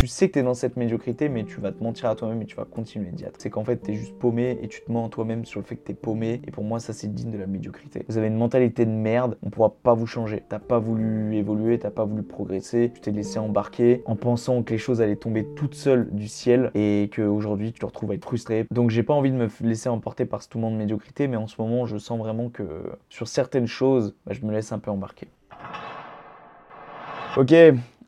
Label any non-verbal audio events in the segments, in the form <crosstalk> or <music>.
Tu sais que tu es dans cette médiocrité, mais tu vas te mentir à toi-même et tu vas continuer d'y être. C'est qu'en fait, tu es juste paumé et tu te mens à toi-même sur le fait que tu es paumé. Et pour moi, ça, c'est digne de la médiocrité. Vous avez une mentalité de merde, on pourra pas vous changer. T'as pas voulu évoluer, t'as pas voulu progresser, tu t'es laissé embarquer en pensant que les choses allaient tomber toutes seules du ciel et qu'aujourd'hui, tu te retrouves à être frustré. Donc, j'ai pas envie de me laisser emporter par ce tout monde de médiocrité, mais en ce moment, je sens vraiment que sur certaines choses, bah, je me laisse un peu embarquer. Ok,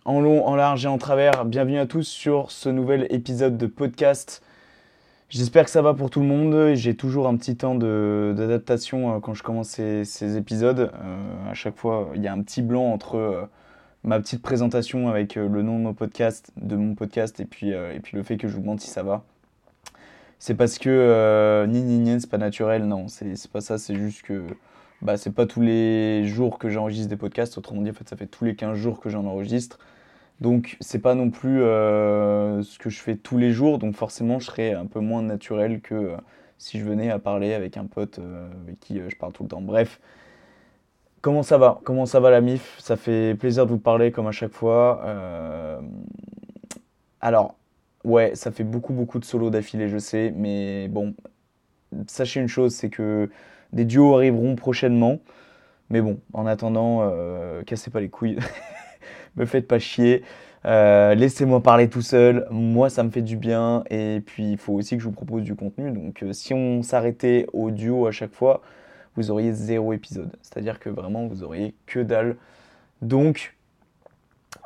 en long, en large et en travers. Bienvenue à tous sur ce nouvel épisode de podcast. J'espère que ça va pour tout le monde. J'ai toujours un petit temps d'adaptation euh, quand je commence ces, épisodes. Euh, à chaque fois, il y a un petit blanc entre euh, ma petite présentation avec le nom de mon podcast, de mon podcast et puis, le fait que je vous demande si ça va. C'est parce que ni ni ni, c'est pas naturel, non, c'est pas ça, c'est juste que bah, c'est pas tous les jours que j'enregistre des podcasts. Autrement dit, en fait, ça fait tous les 15 jours que j'en enregistre. Donc, c'est pas non plus euh, ce que je fais tous les jours. Donc, forcément, je serais un peu moins naturel que euh, si je venais à parler avec un pote euh, avec qui je parle tout le temps. Bref, comment ça va? Comment ça va la MIF? Ça fait plaisir de vous parler comme à chaque fois. Alors, ouais, ça fait beaucoup, beaucoup de solos d'affilée, je sais. Mais bon, sachez une chose, c'est que des duos arriveront prochainement. Mais bon, en attendant, cassez pas les couilles. <laughs> me faites pas chier. Euh, laissez-moi parler tout seul. Moi, ça me fait du bien. Et puis, il faut aussi que je vous propose du contenu. Donc, euh, si on s'arrêtait au duo à chaque fois, vous auriez zéro épisode. C'est-à-dire que vraiment, vous auriez que dalle. Donc,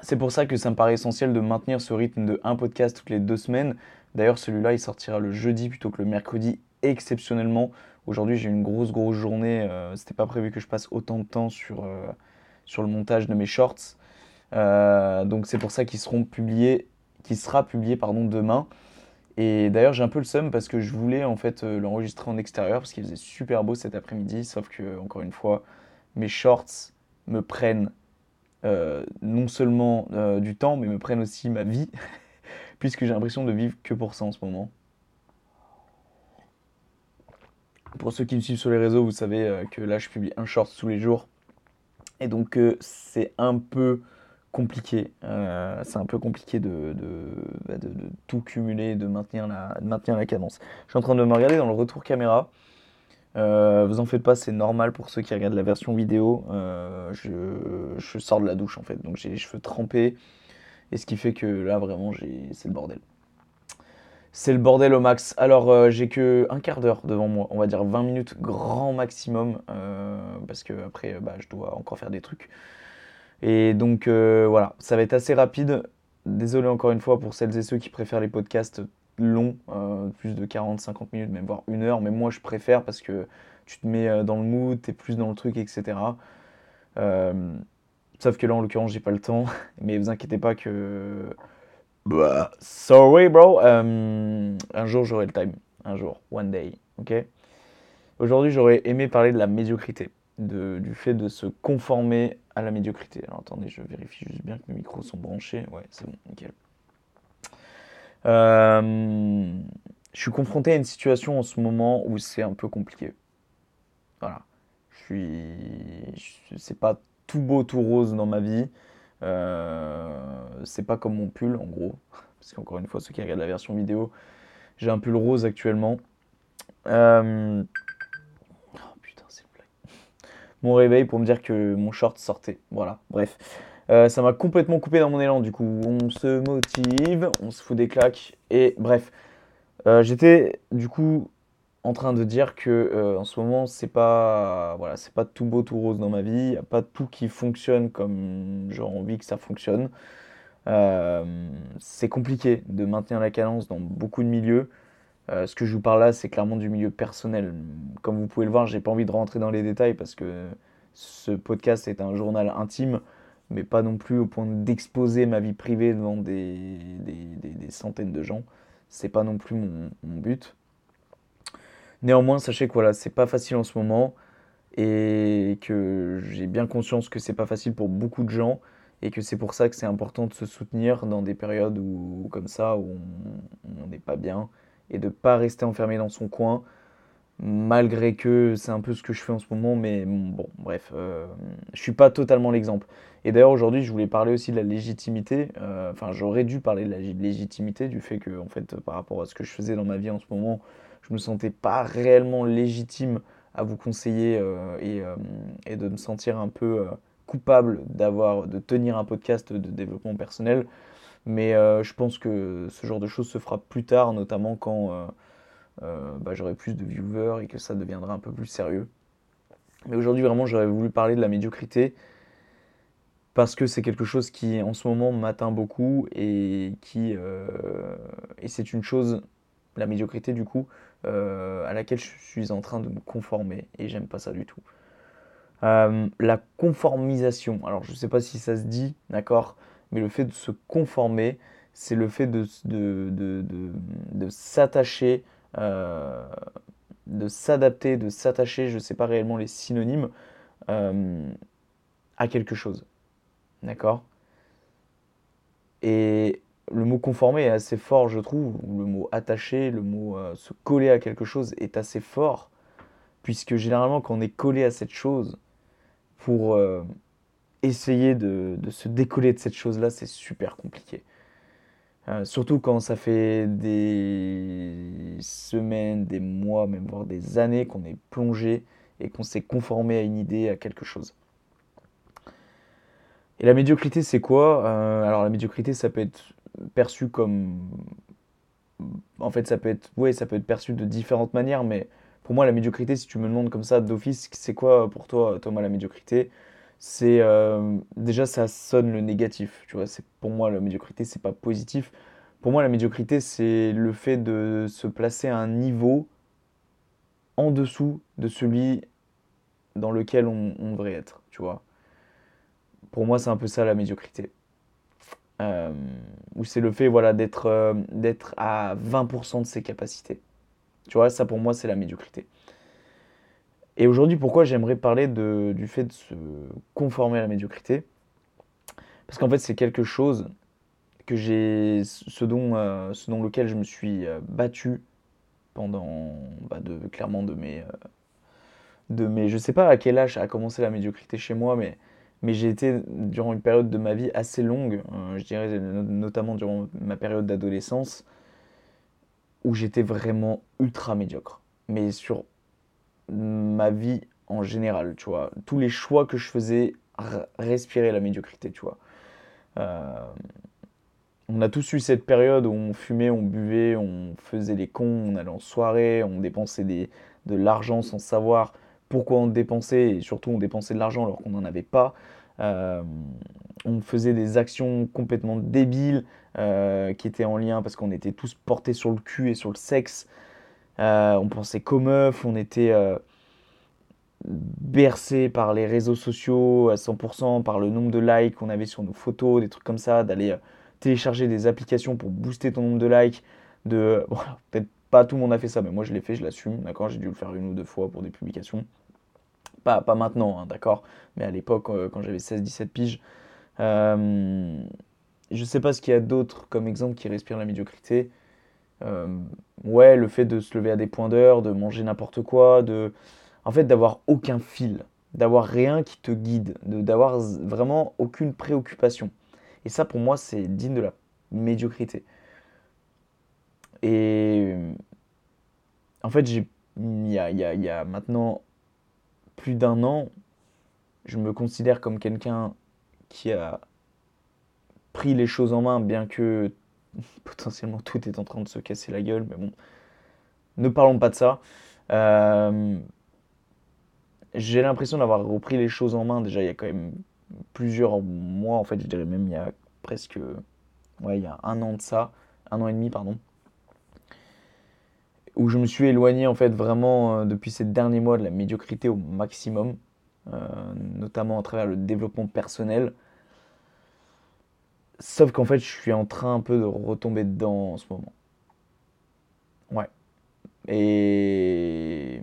c'est pour ça que ça me paraît essentiel de maintenir ce rythme de un podcast toutes les deux semaines. D'ailleurs, celui-là, il sortira le jeudi plutôt que le mercredi, exceptionnellement. Aujourd'hui, j'ai une grosse, grosse journée. Euh, C'était pas prévu que je passe autant de temps sur, sur le montage de mes shorts. Euh, donc, c'est pour ça qu'ils seront publiés, qui sera publié pardon, demain. Et d'ailleurs, j'ai un peu le seum parce que je voulais en fait euh, l'enregistrer en extérieur parce qu'il faisait super beau cet après-midi. Sauf que, encore une fois, mes shorts me prennent non seulement du temps, mais me prennent aussi ma vie, <laughs> puisque j'ai l'impression de vivre que pour ça en ce moment. Pour ceux qui me suivent sur les réseaux, vous savez euh, que là, je publie un short tous les jours. Et donc, euh, c'est un peu compliqué. Euh, c'est un peu compliqué de, bah, tout cumuler, de maintenir, la, cadence. Je suis en train de me regarder dans le retour caméra. vous en faites pas, c'est normal pour ceux qui regardent la version vidéo. Je, je, sors de la douche en fait, donc j'ai les cheveux trempés. Et ce qui fait que là, vraiment, c'est le bordel. C'est le bordel au max. Alors, euh, j'ai que un quart d'heure devant moi, on va dire 20 minutes grand maximum, euh, parce que après, bah, je dois encore faire des trucs. Et donc, euh, voilà, ça va être assez rapide. Désolé encore une fois pour celles et ceux qui préfèrent les podcasts longs, plus de 40, 50 minutes, même voire une heure. Mais moi, je préfère parce que tu te mets dans le mood, tu es plus dans le truc, etc. sauf que là, en l'occurrence, j'ai pas le temps. <laughs> Mais vous inquiétez pas que bah, sorry, bro. Euh, un jour, j'aurai le time. Un jour. One day. Ok? Aujourd'hui, j'aurais aimé parler de la médiocrité. Du fait de se conformer à la médiocrité. Alors attendez, je vérifie juste bien que mes micros sont branchés. Ouais, c'est bon, nickel. Euh, je suis confronté à une situation en ce moment où c'est un peu compliqué. Voilà. Je suis. C'est pas tout beau, tout rose dans ma vie. Euh, c'est pas comme mon pull en gros, parce qu'encore une fois, ceux qui regardent la version vidéo, j'ai un pull rose actuellement. Euh, oh putain, c'est une blague. Mon réveil pour me dire que mon short sortait. Voilà, bref. Euh, ça m'a complètement coupé dans mon élan. Du coup, on se motive, on se fout des claques. Et bref, j'étais du coup en train de dire que euh, en ce moment c'est pas voilà c'est pas tout beau tout rose dans ma vie il a pas tout qui fonctionne comme j'aurais envie que ça fonctionne euh, c'est compliqué de maintenir la cadence dans beaucoup de milieux euh, ce que je vous parle là c'est clairement du milieu personnel. Comme vous pouvez le voir j'ai pas envie de rentrer dans les détails parce que ce podcast est un journal intime mais pas non plus au point d'exposer ma vie privée devant des, des, centaines de gens. C'est pas non plus mon but. Néanmoins, sachez que voilà, c'est pas facile en ce moment et que j'ai bien conscience que c'est pas facile pour beaucoup de gens et que c'est pour ça que c'est important de se soutenir dans des périodes où, comme ça où on n'est pas bien et de pas rester enfermé dans son coin malgré que c'est un peu ce que je fais en ce moment mais bon bref euh, je suis pas totalement l'exemple et d'ailleurs aujourd'hui je voulais parler aussi de la légitimité euh, enfin j'aurais dû parler de la légitimité du fait que en fait par rapport à ce que je faisais dans ma vie en ce moment je me sentais pas réellement légitime à vous conseiller euh, euh, et, de me sentir un peu coupable d'avoir de tenir un podcast de développement personnel. Mais je pense que ce genre de choses se fera plus tard, notamment quand bah, j'aurai plus de viewers et que ça deviendra un peu plus sérieux. Mais aujourd'hui, vraiment, j'aurais voulu parler de la médiocrité parce que c'est quelque chose qui, en ce moment, m'atteint beaucoup et qui et c'est une chose, la médiocrité du coup, euh, à laquelle je suis en train de me conformer et j'aime pas ça du tout. Euh, la conformisation, alors je ne sais pas si ça se dit, d'accord, mais le fait de se conformer, c'est le fait de, de, de, de s'attacher, euh, de s'adapter, de s'attacher, je ne sais pas réellement les synonymes, à quelque chose. D'accord? Et le mot conformer est assez fort, je trouve, le mot attaché, le mot euh, se coller à quelque chose est assez fort, puisque généralement quand on est collé à cette chose, pour euh, essayer de, se décoller de cette chose-là, c'est super compliqué. Euh, surtout quand ça fait des semaines, des mois, même voire des années qu'on est plongé et qu'on s'est conformé à une idée, à quelque chose. Et la médiocrité, c'est quoi? Alors la médiocrité, ça peut être perçu comme. En fait, ça peut être, ouais, ça peut être perçu de différentes manières, mais pour moi, la médiocrité, si tu me demandes comme ça d'office, c'est quoi pour toi, Thomas, la médiocrité? C'est euh, déjà ça sonne le négatif, tu vois. C'est pour moi la médiocrité, c'est pas positif. Pour moi, la médiocrité, c'est le fait de se placer à un niveau en dessous de celui dans lequel on, devrait être, tu vois. Pour moi, c'est un peu ça la médiocrité. Euh, ou c'est le fait voilà, d'être euh, d'être à 20% de ses capacités. Tu vois, ça pour moi, c'est la médiocrité. Et aujourd'hui, pourquoi j'aimerais parler de, du fait de se conformer à la médiocrité? Parce qu'en fait, c'est quelque chose que j'ai, ce dont, euh, ce dont lequel je me suis battu pendant, bah de, clairement, de mes, de mes, je sais pas à quel âge a commencé la médiocrité chez moi, mais mais j'ai été durant une période de ma vie assez longue, euh, je dirais notamment durant ma période d'adolescence, où j'étais vraiment ultra médiocre. Mais sur ma vie en général, tu vois. Tous les choix que je faisais respiraient la médiocrité, tu vois. Euh, on a tous eu cette période où on fumait, on buvait, on faisait les cons, on allait en soirée, on dépensait de l'argent sans savoir pourquoi on dépensait, et surtout on dépensait de l'argent alors qu'on n'en avait pas. Euh, on faisait des actions complètement débiles euh, qui étaient en lien parce qu'on était tous portés sur le cul et sur le sexe. Euh, on pensait qu'aux meufs, on était bercés par les réseaux sociaux à 100%, par le nombre de likes qu'on avait sur nos photos, des trucs comme ça, d'aller télécharger des applications pour booster ton nombre de likes. <laughs> Peut-être pas tout le monde a fait ça, mais moi je l'ai fait, je l'assume, d'accord J'ai dû le faire une ou deux fois pour des publications. Pas, maintenant, hein, d'accord Mais à l'époque, euh, quand j'avais 16-17 piges. Euh, je sais pas ce qu'il y a d'autre comme exemple qui respire la médiocrité. Euh, ouais, le fait de se lever à des points d'heure, de manger n'importe quoi, de. En fait, d'avoir aucun fil, d'avoir rien qui te guide, d'avoir vraiment aucune préoccupation. Et ça, pour moi, c'est digne de la médiocrité. Et en fait, il y a, y a, maintenant plus d'un an, je me considère comme quelqu'un qui a pris les choses en main, bien que <laughs> potentiellement tout est en train de se casser la gueule, mais bon, ne parlons pas de ça. Euh, j'ai l'impression d'avoir repris les choses en main déjà il y a quand même plusieurs mois, en fait, je dirais même il y a presque, ouais, il y a un an de ça, un an et demi, pardon où je me suis éloigné en fait vraiment euh, depuis ces derniers mois de la médiocrité au maximum, euh, notamment à travers le développement personnel. Sauf qu'en fait, je suis en train un peu de retomber dedans en ce moment. Ouais. Et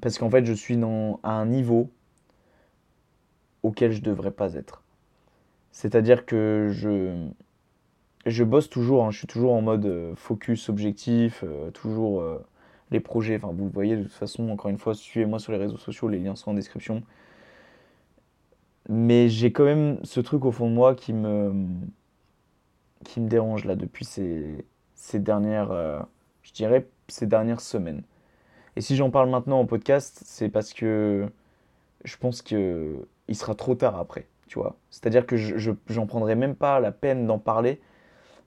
Parce qu'en fait, je suis dans, à un niveau auquel je devrais pas être. C'est-à-dire que je, je bosse toujours, hein. je suis toujours en mode euh, focus, objectif, euh, toujours euh, les projets. Enfin, vous le voyez de toute façon, encore une fois, suivez-moi sur les réseaux sociaux, les liens sont en description. Mais j'ai quand même ce truc au fond de moi qui me, qui me dérange là depuis ces, ces dernières, je dirais, ces dernières semaines. Et si j'en parle maintenant en podcast, c'est parce que je pense que il sera trop tard après, tu vois. C'est-à-dire que je, j'en prendrai même pas la peine d'en parler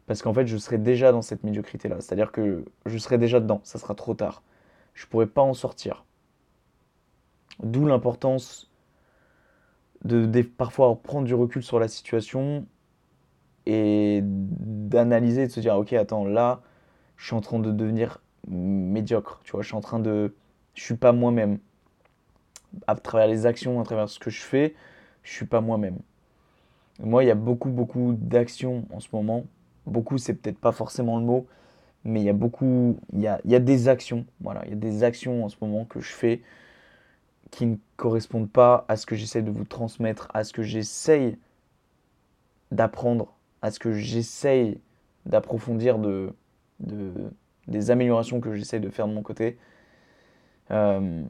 parce qu'en fait, je serai déjà dans cette médiocrité-là. C'est-à-dire que je serai déjà dedans, ça sera trop tard. Je pourrai pas en sortir. D'où l'importance de, parfois prendre du recul sur la situation et d'analyser, de se dire, ok, attends, là, je suis en train de devenir médiocre, tu vois, je suis en train de... Je suis pas moi-même. À travers les actions, à travers ce que je fais, je suis pas moi-même. Moi, il y a beaucoup, beaucoup d'actions en ce moment. Beaucoup, c'est peut-être pas forcément le mot, mais il y a beaucoup, il y a, y a des actions, voilà, il y a des actions en ce moment que je fais qui ne correspondent pas à ce que j'essaie de vous transmettre, à ce que j'essaye d'apprendre, à ce que j'essaye d'approfondir de, de, des améliorations que j'essaye de faire de mon côté. Euh,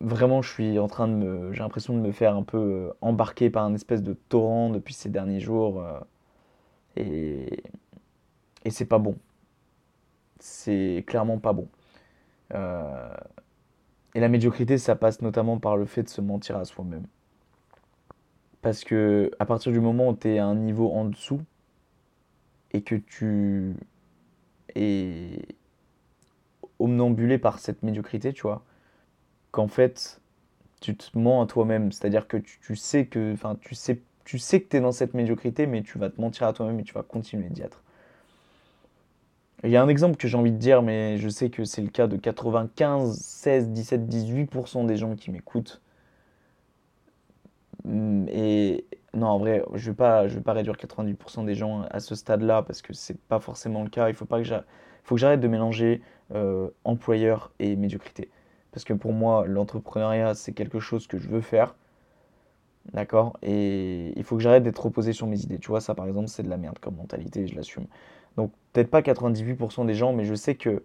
vraiment, je suis en train de me. J'ai l'impression de me faire un peu euh, embarquer par un espèce de torrent depuis ces derniers jours. Euh, et. Et c'est pas bon. C'est clairement pas bon. Et la médiocrité, ça passe notamment par le fait de se mentir à soi-même. Parce que à partir du moment où tu es à un niveau en dessous et que tu et omnambulé par cette médiocrité, tu vois, qu'en fait, tu te mens à toi-même. C'est-à-dire que tu, sais que, tu sais, tu sais que tu es dans cette médiocrité, mais tu vas te mentir à toi-même et tu vas continuer d'y être. Il y a un exemple que j'ai envie de dire, mais je sais que c'est le cas de 95, 16, 17, 18% des gens qui m'écoutent. Et non, en vrai, je ne vais, pas, vais pas réduire 90% des gens à ce stade-là parce que c'est pas forcément le cas. Il faut, pas que j'arrête de mélanger euh, employeur et médiocrité. Parce que pour moi, l'entrepreneuriat, c'est quelque chose que je veux faire. D'accord? Et il faut que j'arrête d'être opposé sur mes idées. Tu vois, ça par exemple, c'est de la merde comme mentalité, je l'assume. Donc, peut-être pas 98% des gens, mais je sais que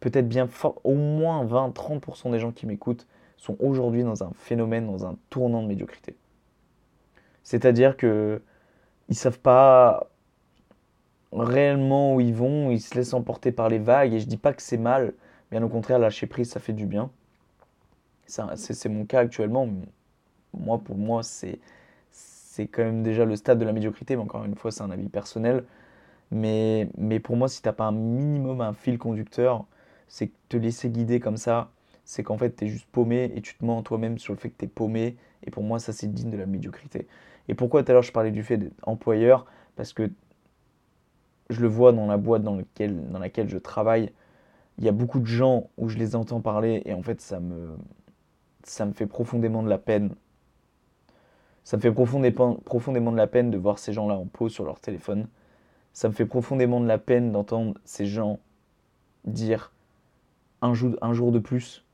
peut-être bien au moins 20-30% des gens qui m'écoutent sont aujourd'hui dans un phénomène, dans un tournant de médiocrité. C'est-à-dire que ils savent pas réellement où ils vont, ils se laissent emporter par les vagues et je dis pas que c'est mal, bien au contraire lâcher prise ça fait du bien. C'est mon cas actuellement. Moi pour moi c'est quand même déjà le stade de la médiocrité, mais encore une fois c'est un avis personnel. Mais, mais pour moi si t'as pas un minimum un fil conducteur, c'est que te laisser guider comme ça, c'est qu'en fait tu es juste paumé et tu te mens toi-même sur le fait que tu es paumé. Et pour moi ça c'est digne de la médiocrité. Et pourquoi tout à l'heure je parlais du fait d'être employeur? Parce que je le vois dans la boîte dans, dans laquelle je travaille. Il y a beaucoup de gens où je les entends parler et en fait ça me, ça me fait profondément de la peine. Ça me fait profondément, profondément de la peine de voir ces gens-là en pause sur leur téléphone. Ça me fait profondément de la peine d'entendre ces gens dire un jour, de plus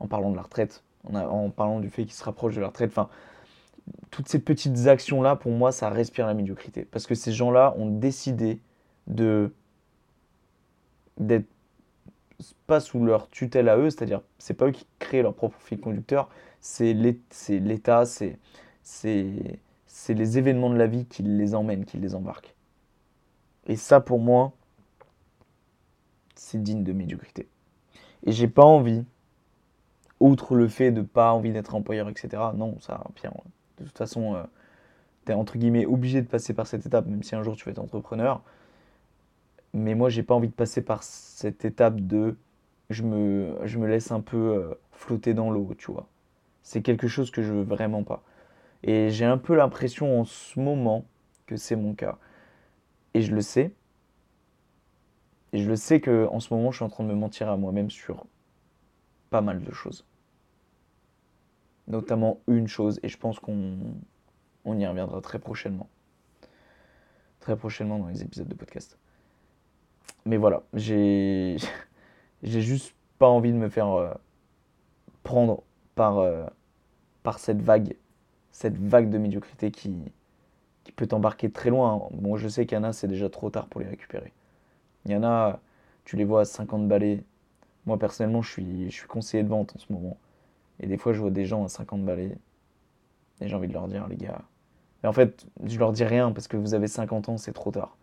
en parlant de la retraite, en, parlant du fait qu'ils se rapprochent de la retraite. Enfin, toutes ces petites actions-là, pour moi, ça respire la médiocrité. Parce que ces gens-là ont décidé d'être pas sous leur tutelle à eux, c'est-à-dire c'est pas eux qui créent leur propre fil conducteur, c'est l'État, c'est les événements de la vie qui les emmènent, qui les embarquent. Et ça, pour moi, c'est digne de médiocrité. Et j'ai pas envie, outre le fait de pas envie d'être employeur, etc. Non, ça, bien, de toute façon, euh, tu es entre guillemets obligé de passer par cette étape, même si un jour tu veux être entrepreneur. Mais moi, j'ai pas envie de passer par cette étape de je me, je me laisse un peu euh, flotter dans l'eau, tu vois. C'est quelque chose que je veux vraiment pas. Et j'ai un peu l'impression en ce moment que c'est mon cas. Et je le sais. Et je le sais que en ce moment, je suis en train de me mentir à moi-même sur pas mal de choses notamment une chose, et je pense qu'on on y reviendra très prochainement. Très prochainement dans les épisodes de podcast. Mais voilà, j'ai <laughs> j'ai juste pas envie de me faire euh, prendre par, euh, par cette vague, cette vague de médiocrité qui, qui peut t'embarquer très loin. Bon, je sais qu'il y en a, c'est déjà trop tard pour les récupérer. Il y en a, tu les vois à 50 balais. Moi, personnellement, je suis, je suis conseiller de vente en ce moment. Et des fois, je vois des gens à 50 balais. Et j'ai envie de leur dire, les gars. Mais en fait, je leur dis rien parce que vous avez 50 ans, c'est trop tard.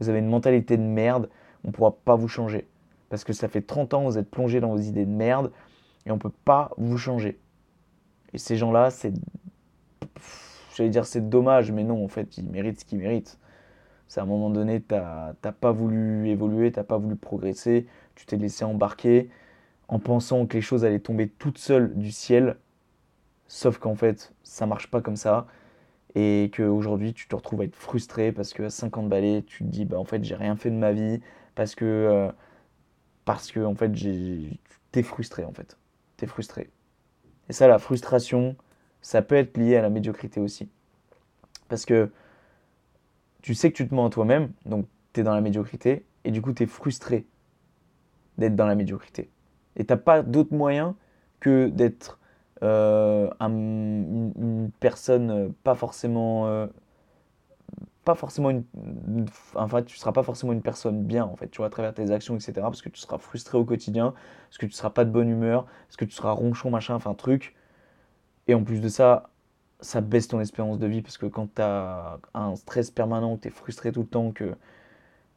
Vous avez une mentalité de merde, on ne pourra pas vous changer. Parce que ça fait 30 ans, vous êtes plongé dans vos idées de merde et on ne peut pas vous changer. Et ces gens-là, c'est. J'allais dire c'est dommage, mais non, en fait, ils méritent ce qu'ils méritent. C'est à un moment donné, tu n'as pas voulu évoluer, tu n'as pas voulu progresser, tu t'es laissé embarquer en pensant que les choses allaient tomber toutes seules du ciel. Sauf qu'en fait, ça marche pas comme ça. Et qu'aujourd'hui, tu te retrouves à être frustré parce qu'à 50 balais, tu te dis, bah en fait, j'ai rien fait de ma vie. Parce que, euh, parce que en fait, t'es frustré, en fait. T'es frustré. Et ça, la frustration, ça peut être lié à la médiocrité aussi. Parce que tu sais que tu te mens à toi-même, donc tu es dans la médiocrité, et du coup tu es frustré d'être dans la médiocrité. Et t'as pas d'autre moyen que d'être euh, une, personne pas forcément euh, pas forcément une, enfin tu seras pas forcément une personne bien en fait tu vois à travers tes actions etc parce que tu seras frustré au quotidien parce que tu seras pas de bonne humeur parce que tu seras ronchon machin enfin truc et en plus de ça ça baisse ton espérance de vie parce que quand tu as un stress permanent que tu es frustré tout le temps que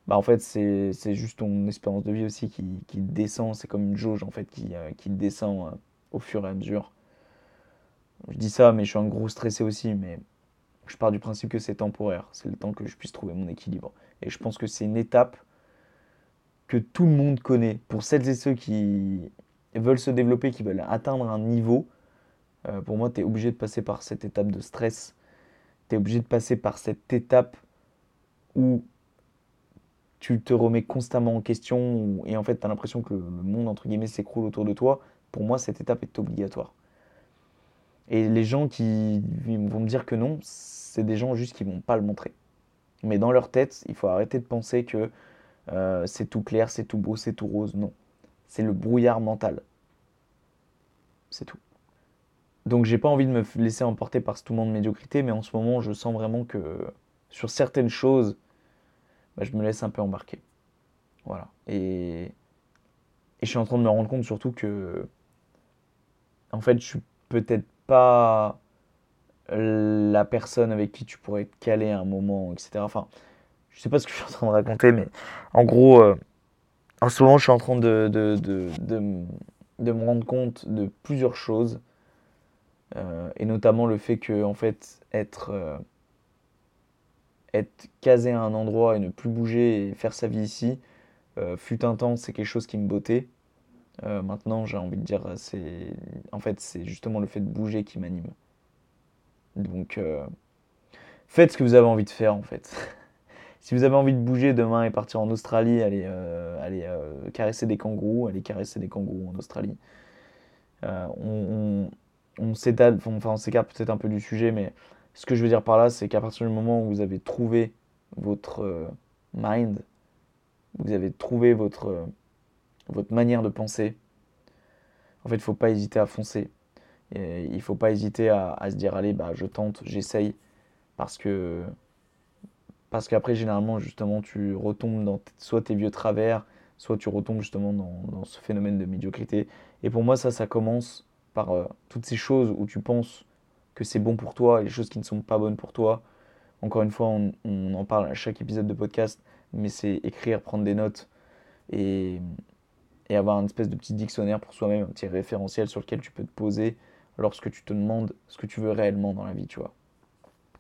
bah en fait c'est juste ton espérance de vie aussi qui, qui descend c'est comme une jauge en fait qui, euh, qui descend euh, au fur et à mesure je dis ça mais je suis un gros stressé aussi mais je pars du principe que c'est temporaire. C'est le temps que je puisse trouver mon équilibre. Et je pense que c'est une étape que tout le monde connaît. Pour celles et ceux qui veulent se développer, qui veulent atteindre un niveau, euh, pour moi, tu es obligé de passer par cette étape de stress. Tu es obligé de passer par cette étape où tu te remets constamment en question et en fait, tu as l'impression que le monde, entre guillemets, s'écroule autour de toi. Pour moi, cette étape est obligatoire. Et les gens qui vont me dire que non, c'est des gens juste qui vont pas le montrer. Mais dans leur tête, il faut arrêter de penser que euh, c'est tout clair, c'est tout beau, c'est tout rose. Non. C'est le brouillard mental. C'est tout. Donc j'ai pas envie de me laisser emporter par ce tout monde de médiocrité, mais en ce moment, je sens vraiment que sur certaines choses, bah, je me laisse un peu embarquer. Voilà. Et, je suis en train de me rendre compte surtout que, en fait, je suis peut-être pas la personne avec qui tu pourrais être calé à un moment, etc. Enfin, je sais pas ce que je suis en train de raconter, mais en gros, euh, en ce moment, je suis en train de, de, de, de, me rendre compte de plusieurs choses, euh, et notamment le fait que, en fait, être, euh, être casé à un endroit et ne plus bouger et faire sa vie ici, fut un temps, c'est quelque chose qui me bottait. Euh, maintenant, j'ai envie de dire, c'est en fait, c'est justement le fait de bouger qui m'anime. Donc, euh, faites ce que vous avez envie de faire, en fait. <laughs> si vous avez envie de bouger demain et partir en Australie, allez, euh, caresser des kangourous, allez caresser des kangourous en Australie. On s'écarte peut-être un peu du sujet, mais ce que je veux dire par là, c'est qu'à partir du moment où vous avez trouvé votre mind, vous avez trouvé votre votre manière de penser. En fait, il ne faut pas hésiter à foncer. Il ne faut pas hésiter à, se dire allez, bah, je tente, j'essaye. Parce que parce qu'après, généralement, justement, tu retombes dans soit tes vieux travers, soit tu retombes justement dans, ce phénomène de médiocrité. Et pour moi, ça, ça commence par euh, toutes ces choses où tu penses que c'est bon pour toi les choses qui ne sont pas bonnes pour toi. Encore une fois, on, en parle à chaque épisode de podcast, mais c'est écrire, prendre des notes et, avoir une espèce de petit dictionnaire pour soi-même, un petit référentiel sur lequel tu peux te poser lorsque tu te demandes ce que tu veux réellement dans la vie, tu vois.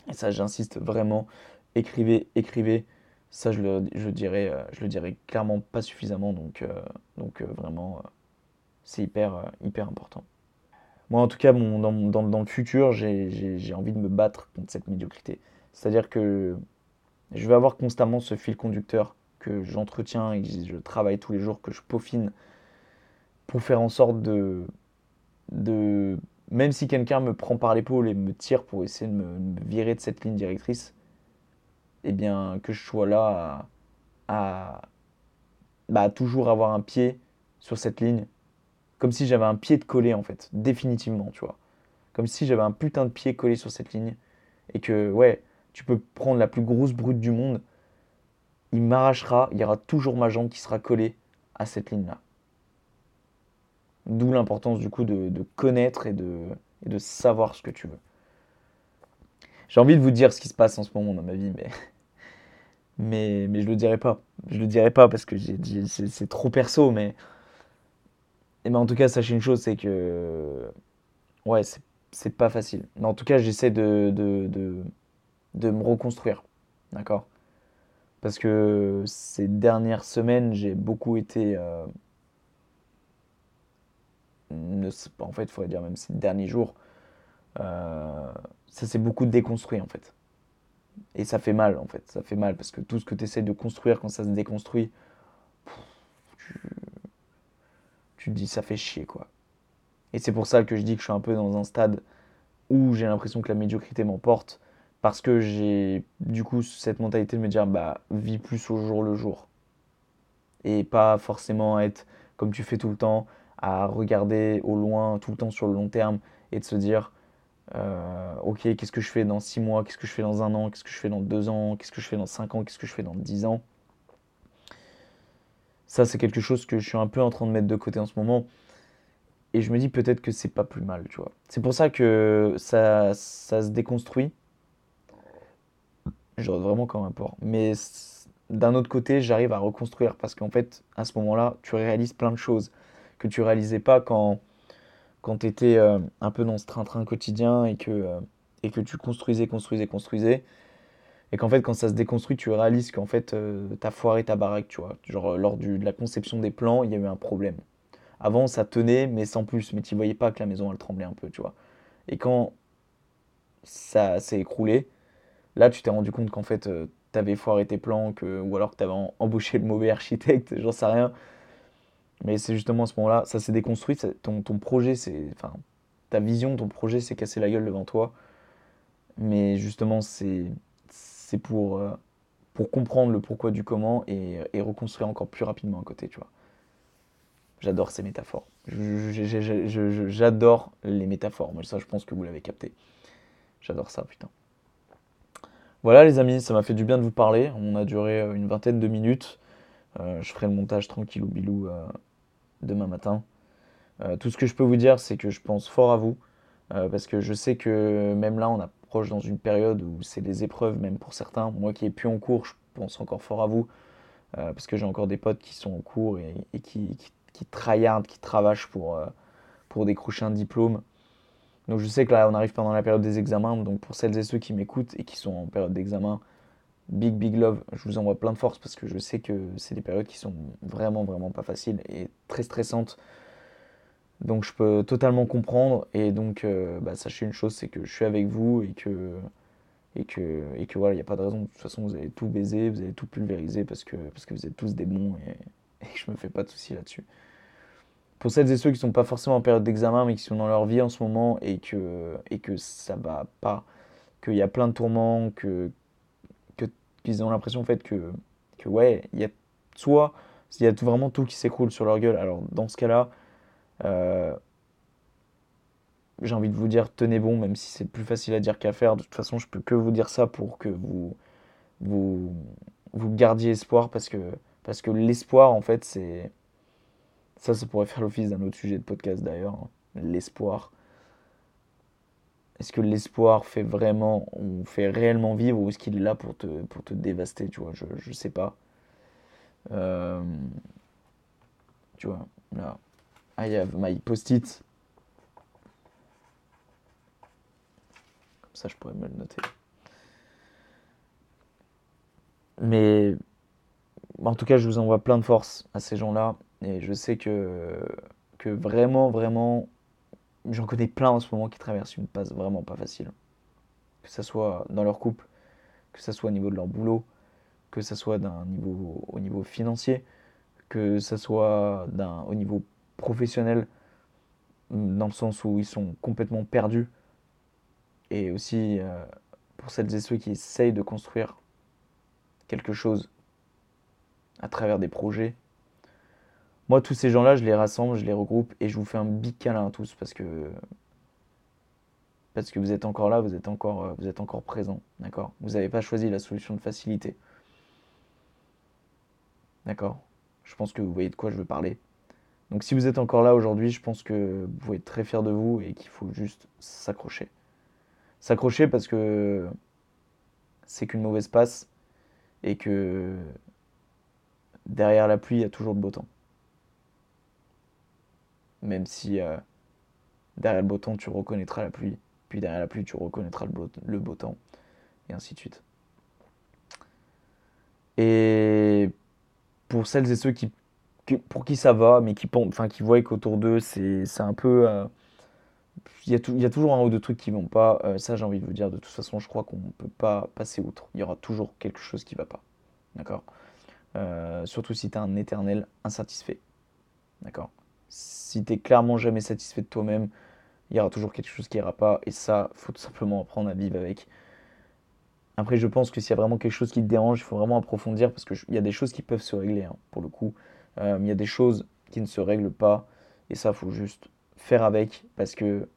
Et ça, j'insiste vraiment, écrivez, écrivez. Ça, je le, dirais, euh, je le clairement pas suffisamment, donc, donc euh, vraiment, c'est hyper, hyper important. Moi, en tout cas, dans, le futur, j'ai envie de me battre contre cette médiocrité. C'est-à-dire que je vais avoir constamment ce fil conducteur que j'entretiens et que je travaille tous les jours, que je peaufine pour faire en sorte de, même si quelqu'un me prend par l'épaule et me tire pour essayer de me, virer de cette ligne directrice, eh bien que je sois là à, à bah, toujours avoir un pied sur cette ligne Comme si j'avais un pied de collé, en fait, définitivement, tu vois. Comme si j'avais un putain de pied collé sur cette ligne. Et que, ouais, tu peux prendre la plus grosse brute du monde, il m'arrachera, il y aura toujours ma jambe qui sera collée à cette ligne-là. D'où l'importance du coup de, connaître et de, de savoir ce que tu veux. J'ai envie de vous dire ce qui se passe en ce moment dans ma vie, mais, <laughs> mais, mais je le dirai pas. Je le dirai pas parce que c'est trop perso, mais, et ben en tout cas, sachez une chose, c'est que ouais, c'est pas facile. Mais en tout cas, j'essaie de, de, de, me reconstruire. D'accord? Parce que ces dernières semaines, j'ai beaucoup été. Euh, en fait, il faudrait dire même ces derniers jours, euh, ça s'est beaucoup déconstruit en fait. Et ça fait mal en fait, ça fait mal parce que tout ce que tu essaies de construire quand ça se déconstruit, tu, tu te dis ça fait chier quoi. Et c'est pour ça que je dis que je suis un peu dans un stade où j'ai l'impression que la médiocrité m'emporte parce que j'ai du coup cette mentalité de me dire bah vis plus au jour le jour et pas forcément être comme tu fais tout le temps à regarder au loin tout le temps sur le long terme et de se dire euh, ok qu'est-ce que je fais dans six mois qu'est-ce que je fais dans un an qu'est-ce que je fais dans deux ans qu'est-ce que je fais dans cinq ans qu'est-ce que je fais dans dix ans? Ça c'est quelque chose que je suis un peu en train de mettre de côté en ce moment et je me dis peut-être que c'est pas plus mal tu vois c'est pour ça que ça, ça se déconstruit J'aurais vraiment comme un. Mais d'un autre côté, j'arrive à reconstruire parce qu'en fait, à ce moment-là, tu réalises plein de choses que tu réalisais pas quand, quand tu euh, un peu dans ce train-train quotidien et que, euh, et que tu construisais, construisais, construisais. Et qu'en fait, quand ça se déconstruit, tu réalises qu'en fait, euh, t'as foiré ta baraque, tu vois. Genre, lors du, de la conception des plans, il y a eu un problème. Avant, ça tenait, mais sans plus. Mais tu voyais pas que la maison, elle tremblait un peu, tu vois. Et quand ça s'est écroulé, Là, tu t'es rendu compte qu'en fait, euh, tu avais foiré tes plans, que, ou alors que tu avais embauché le mauvais architecte, <laughs> j'en sais rien. Mais c'est justement à ce moment-là, ça s'est déconstruit, ton, ton, projet, c'est, enfin, ta vision, ton projet s'est cassé la gueule devant toi. Mais justement, c'est, c'est pour, euh, pour comprendre le pourquoi du comment et, reconstruire encore plus rapidement à côté, tu vois. J'adore ces métaphores. J'adore les métaphores. Moi, ça, je pense que vous l'avez capté. J'adore ça, putain. Voilà les amis, ça m'a fait du bien de vous parler. On a duré euh, une vingtaine de minutes. Euh, je ferai le montage tranquille au bilou demain matin. tout ce que je peux vous dire, c'est que je pense fort à vous. Parce que je sais que même là, on approche dans une période où c'est des épreuves, même pour certains. Moi qui n'ai plus en cours, je pense encore fort à vous. parce que j'ai encore des potes qui sont en cours et, qui, qui, qui tryhardent, qui pour, pour décrocher un diplôme. Donc je sais que là, on arrive pendant la période des examens. Donc pour celles et ceux qui m'écoutent et qui sont en période d'examen, big, big love. Je vous envoie plein de force parce que je sais que c'est des périodes qui sont vraiment, vraiment pas faciles et très stressantes. Donc je peux totalement comprendre. Et donc, euh, bah, sachez une chose, c'est que je suis avec vous et que, et que, et que voilà, il n'y a pas de raison. De toute façon, vous allez tout baiser, vous allez tout pulvériser parce que, parce que vous êtes tous des bons et, <laughs> et je me fais pas de soucis là-dessus pour celles et ceux qui ne sont pas forcément en période d'examen, mais qui sont dans leur vie en ce moment et que, et que ça va pas, qu'il y a plein de tourments, que, qu'ils ont l'impression en fait que, que ouais, il y a soit il y a vraiment tout qui s'écroule sur leur gueule. Alors dans ce cas-là, j'ai envie de vous dire tenez bon, même si c'est plus facile à dire qu'à faire. De toute façon, je peux que vous dire ça pour que vous vous, vous gardiez espoir parce que parce que l'espoir en fait c'est ça, ça pourrait faire l'office d'un autre sujet de podcast d'ailleurs, hein. l'espoir. Est-ce que l'espoir fait vraiment, on fait réellement vivre ou est-ce qu'il est là pour te, pour te dévaster, tu vois, je, je sais pas. Euh, tu vois, là, I have my post-it. Comme ça, je pourrais me le noter. Mais en tout cas, je vous envoie plein de force à ces gens-là. Et je sais que, que vraiment, vraiment, j'en connais plein en ce moment qui traversent une passe vraiment pas facile. Que ce soit dans leur couple, que ce soit au niveau de leur boulot, que ce soit d'un niveau, au niveau financier, que ce soit d'un, au niveau professionnel, dans le sens où ils sont complètement perdus. Et aussi euh, pour celles et ceux qui essayent de construire quelque chose à travers des projets Moi, tous ces gens-là, je les rassemble, je les regroupe et je vous fais un big câlin à tous parce que parce que vous êtes encore là, vous êtes encore, euh, vous êtes encore présent, d'accord? Vous n'avez pas choisi la solution de facilité, d'accord? Je pense que vous voyez de quoi je veux parler. Donc si vous êtes encore là aujourd'hui, je pense que vous pouvez être très fier de vous et qu'il faut juste s'accrocher. S'accrocher parce que c'est qu'une mauvaise passe et que derrière la pluie, il y a toujours le beau temps. Même si euh, derrière le beau temps, tu reconnaîtras la pluie. Puis derrière la pluie, tu reconnaîtras le beau, temps. Et ainsi de suite. Et pour celles et ceux qui, pour qui ça va, mais qui, enfin, voient qu'autour d'eux, c'est un peu. Euh, il, y a toujours un ou deux trucs qui vont pas. Euh, ça, j'ai envie de vous dire, de toute façon, je crois qu'on ne peut pas passer outre. Il y aura toujours quelque chose qui va pas. D'accord? Euh, Surtout si tu es un éternel insatisfait. D'accord? Si tu clairement jamais satisfait de toi-même, il y aura toujours quelque chose qui ira pas. Et ça, faut tout simplement apprendre à vivre avec. Après, je pense que s'il y a vraiment quelque chose qui te dérange, il faut vraiment approfondir parce qu'il y a des choses qui peuvent se régler, hein, pour le coup. Euh, il y a des choses qui ne se règlent pas. Et ça, faut juste faire avec parce que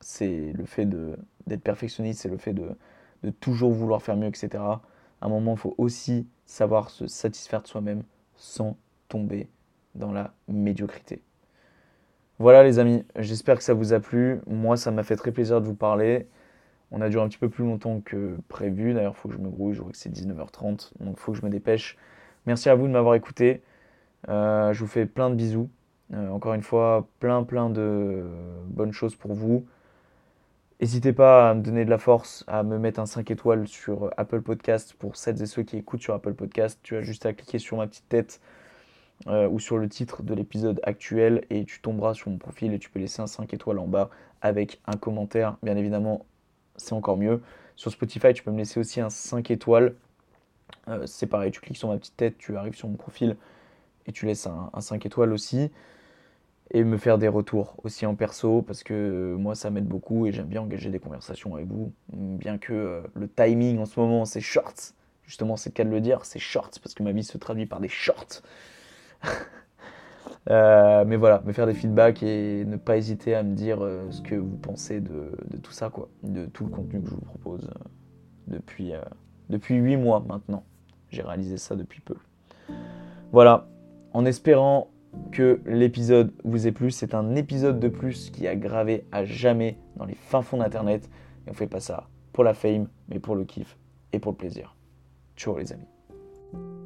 c'est le fait d'être perfectionniste, c'est le fait de, de, toujours vouloir faire mieux, etc. À un moment, il faut aussi savoir se satisfaire de soi-même sans tomber dans la médiocrité. Voilà les amis, j'espère que ça vous a plu. Moi, ça m'a fait très plaisir de vous parler. On a duré un petit peu plus longtemps que prévu. D'ailleurs, il faut que je me grouille, je vois que c'est 19h30, donc il faut que je me dépêche. Merci à vous de m'avoir écouté. Euh, je vous fais plein de bisous. Euh, encore une fois, plein plein de bonnes choses pour vous. N'hésitez pas à me donner de la force, à me mettre un 5 étoiles sur Apple Podcast pour celles et ceux qui écoutent sur Apple Podcast. Tu as juste à cliquer sur ma petite tête euh, ou sur le titre de l'épisode actuel et tu tomberas sur mon profil et tu peux laisser un 5 étoiles en bas avec un commentaire. Bien évidemment, c'est encore mieux. Sur Spotify, tu peux me laisser aussi un 5 étoiles. Euh, c'est pareil, tu cliques sur ma petite tête, tu arrives sur mon profil et tu laisses un, 5 étoiles aussi. Et me faire des retours aussi en perso parce que moi ça m'aide beaucoup et j'aime bien engager des conversations avec vous. Bien que euh, le timing en ce moment c'est short. Justement, c'est le cas de le dire, c'est short parce que ma vie se traduit par des shorts. <laughs> Euh, mais voilà, me faire des feedbacks et ne pas hésiter à me dire euh, ce que vous pensez de, tout ça, quoi, de tout le contenu que je vous propose euh, depuis, depuis 8 mois maintenant. J'ai réalisé ça depuis peu. Voilà, en espérant que l'épisode vous ait plu, c'est un épisode de plus qui a gravé à jamais dans les fins fonds d'internet. Et on fait pas ça pour la fame, mais pour le kiff et pour le plaisir. Ciao les amis.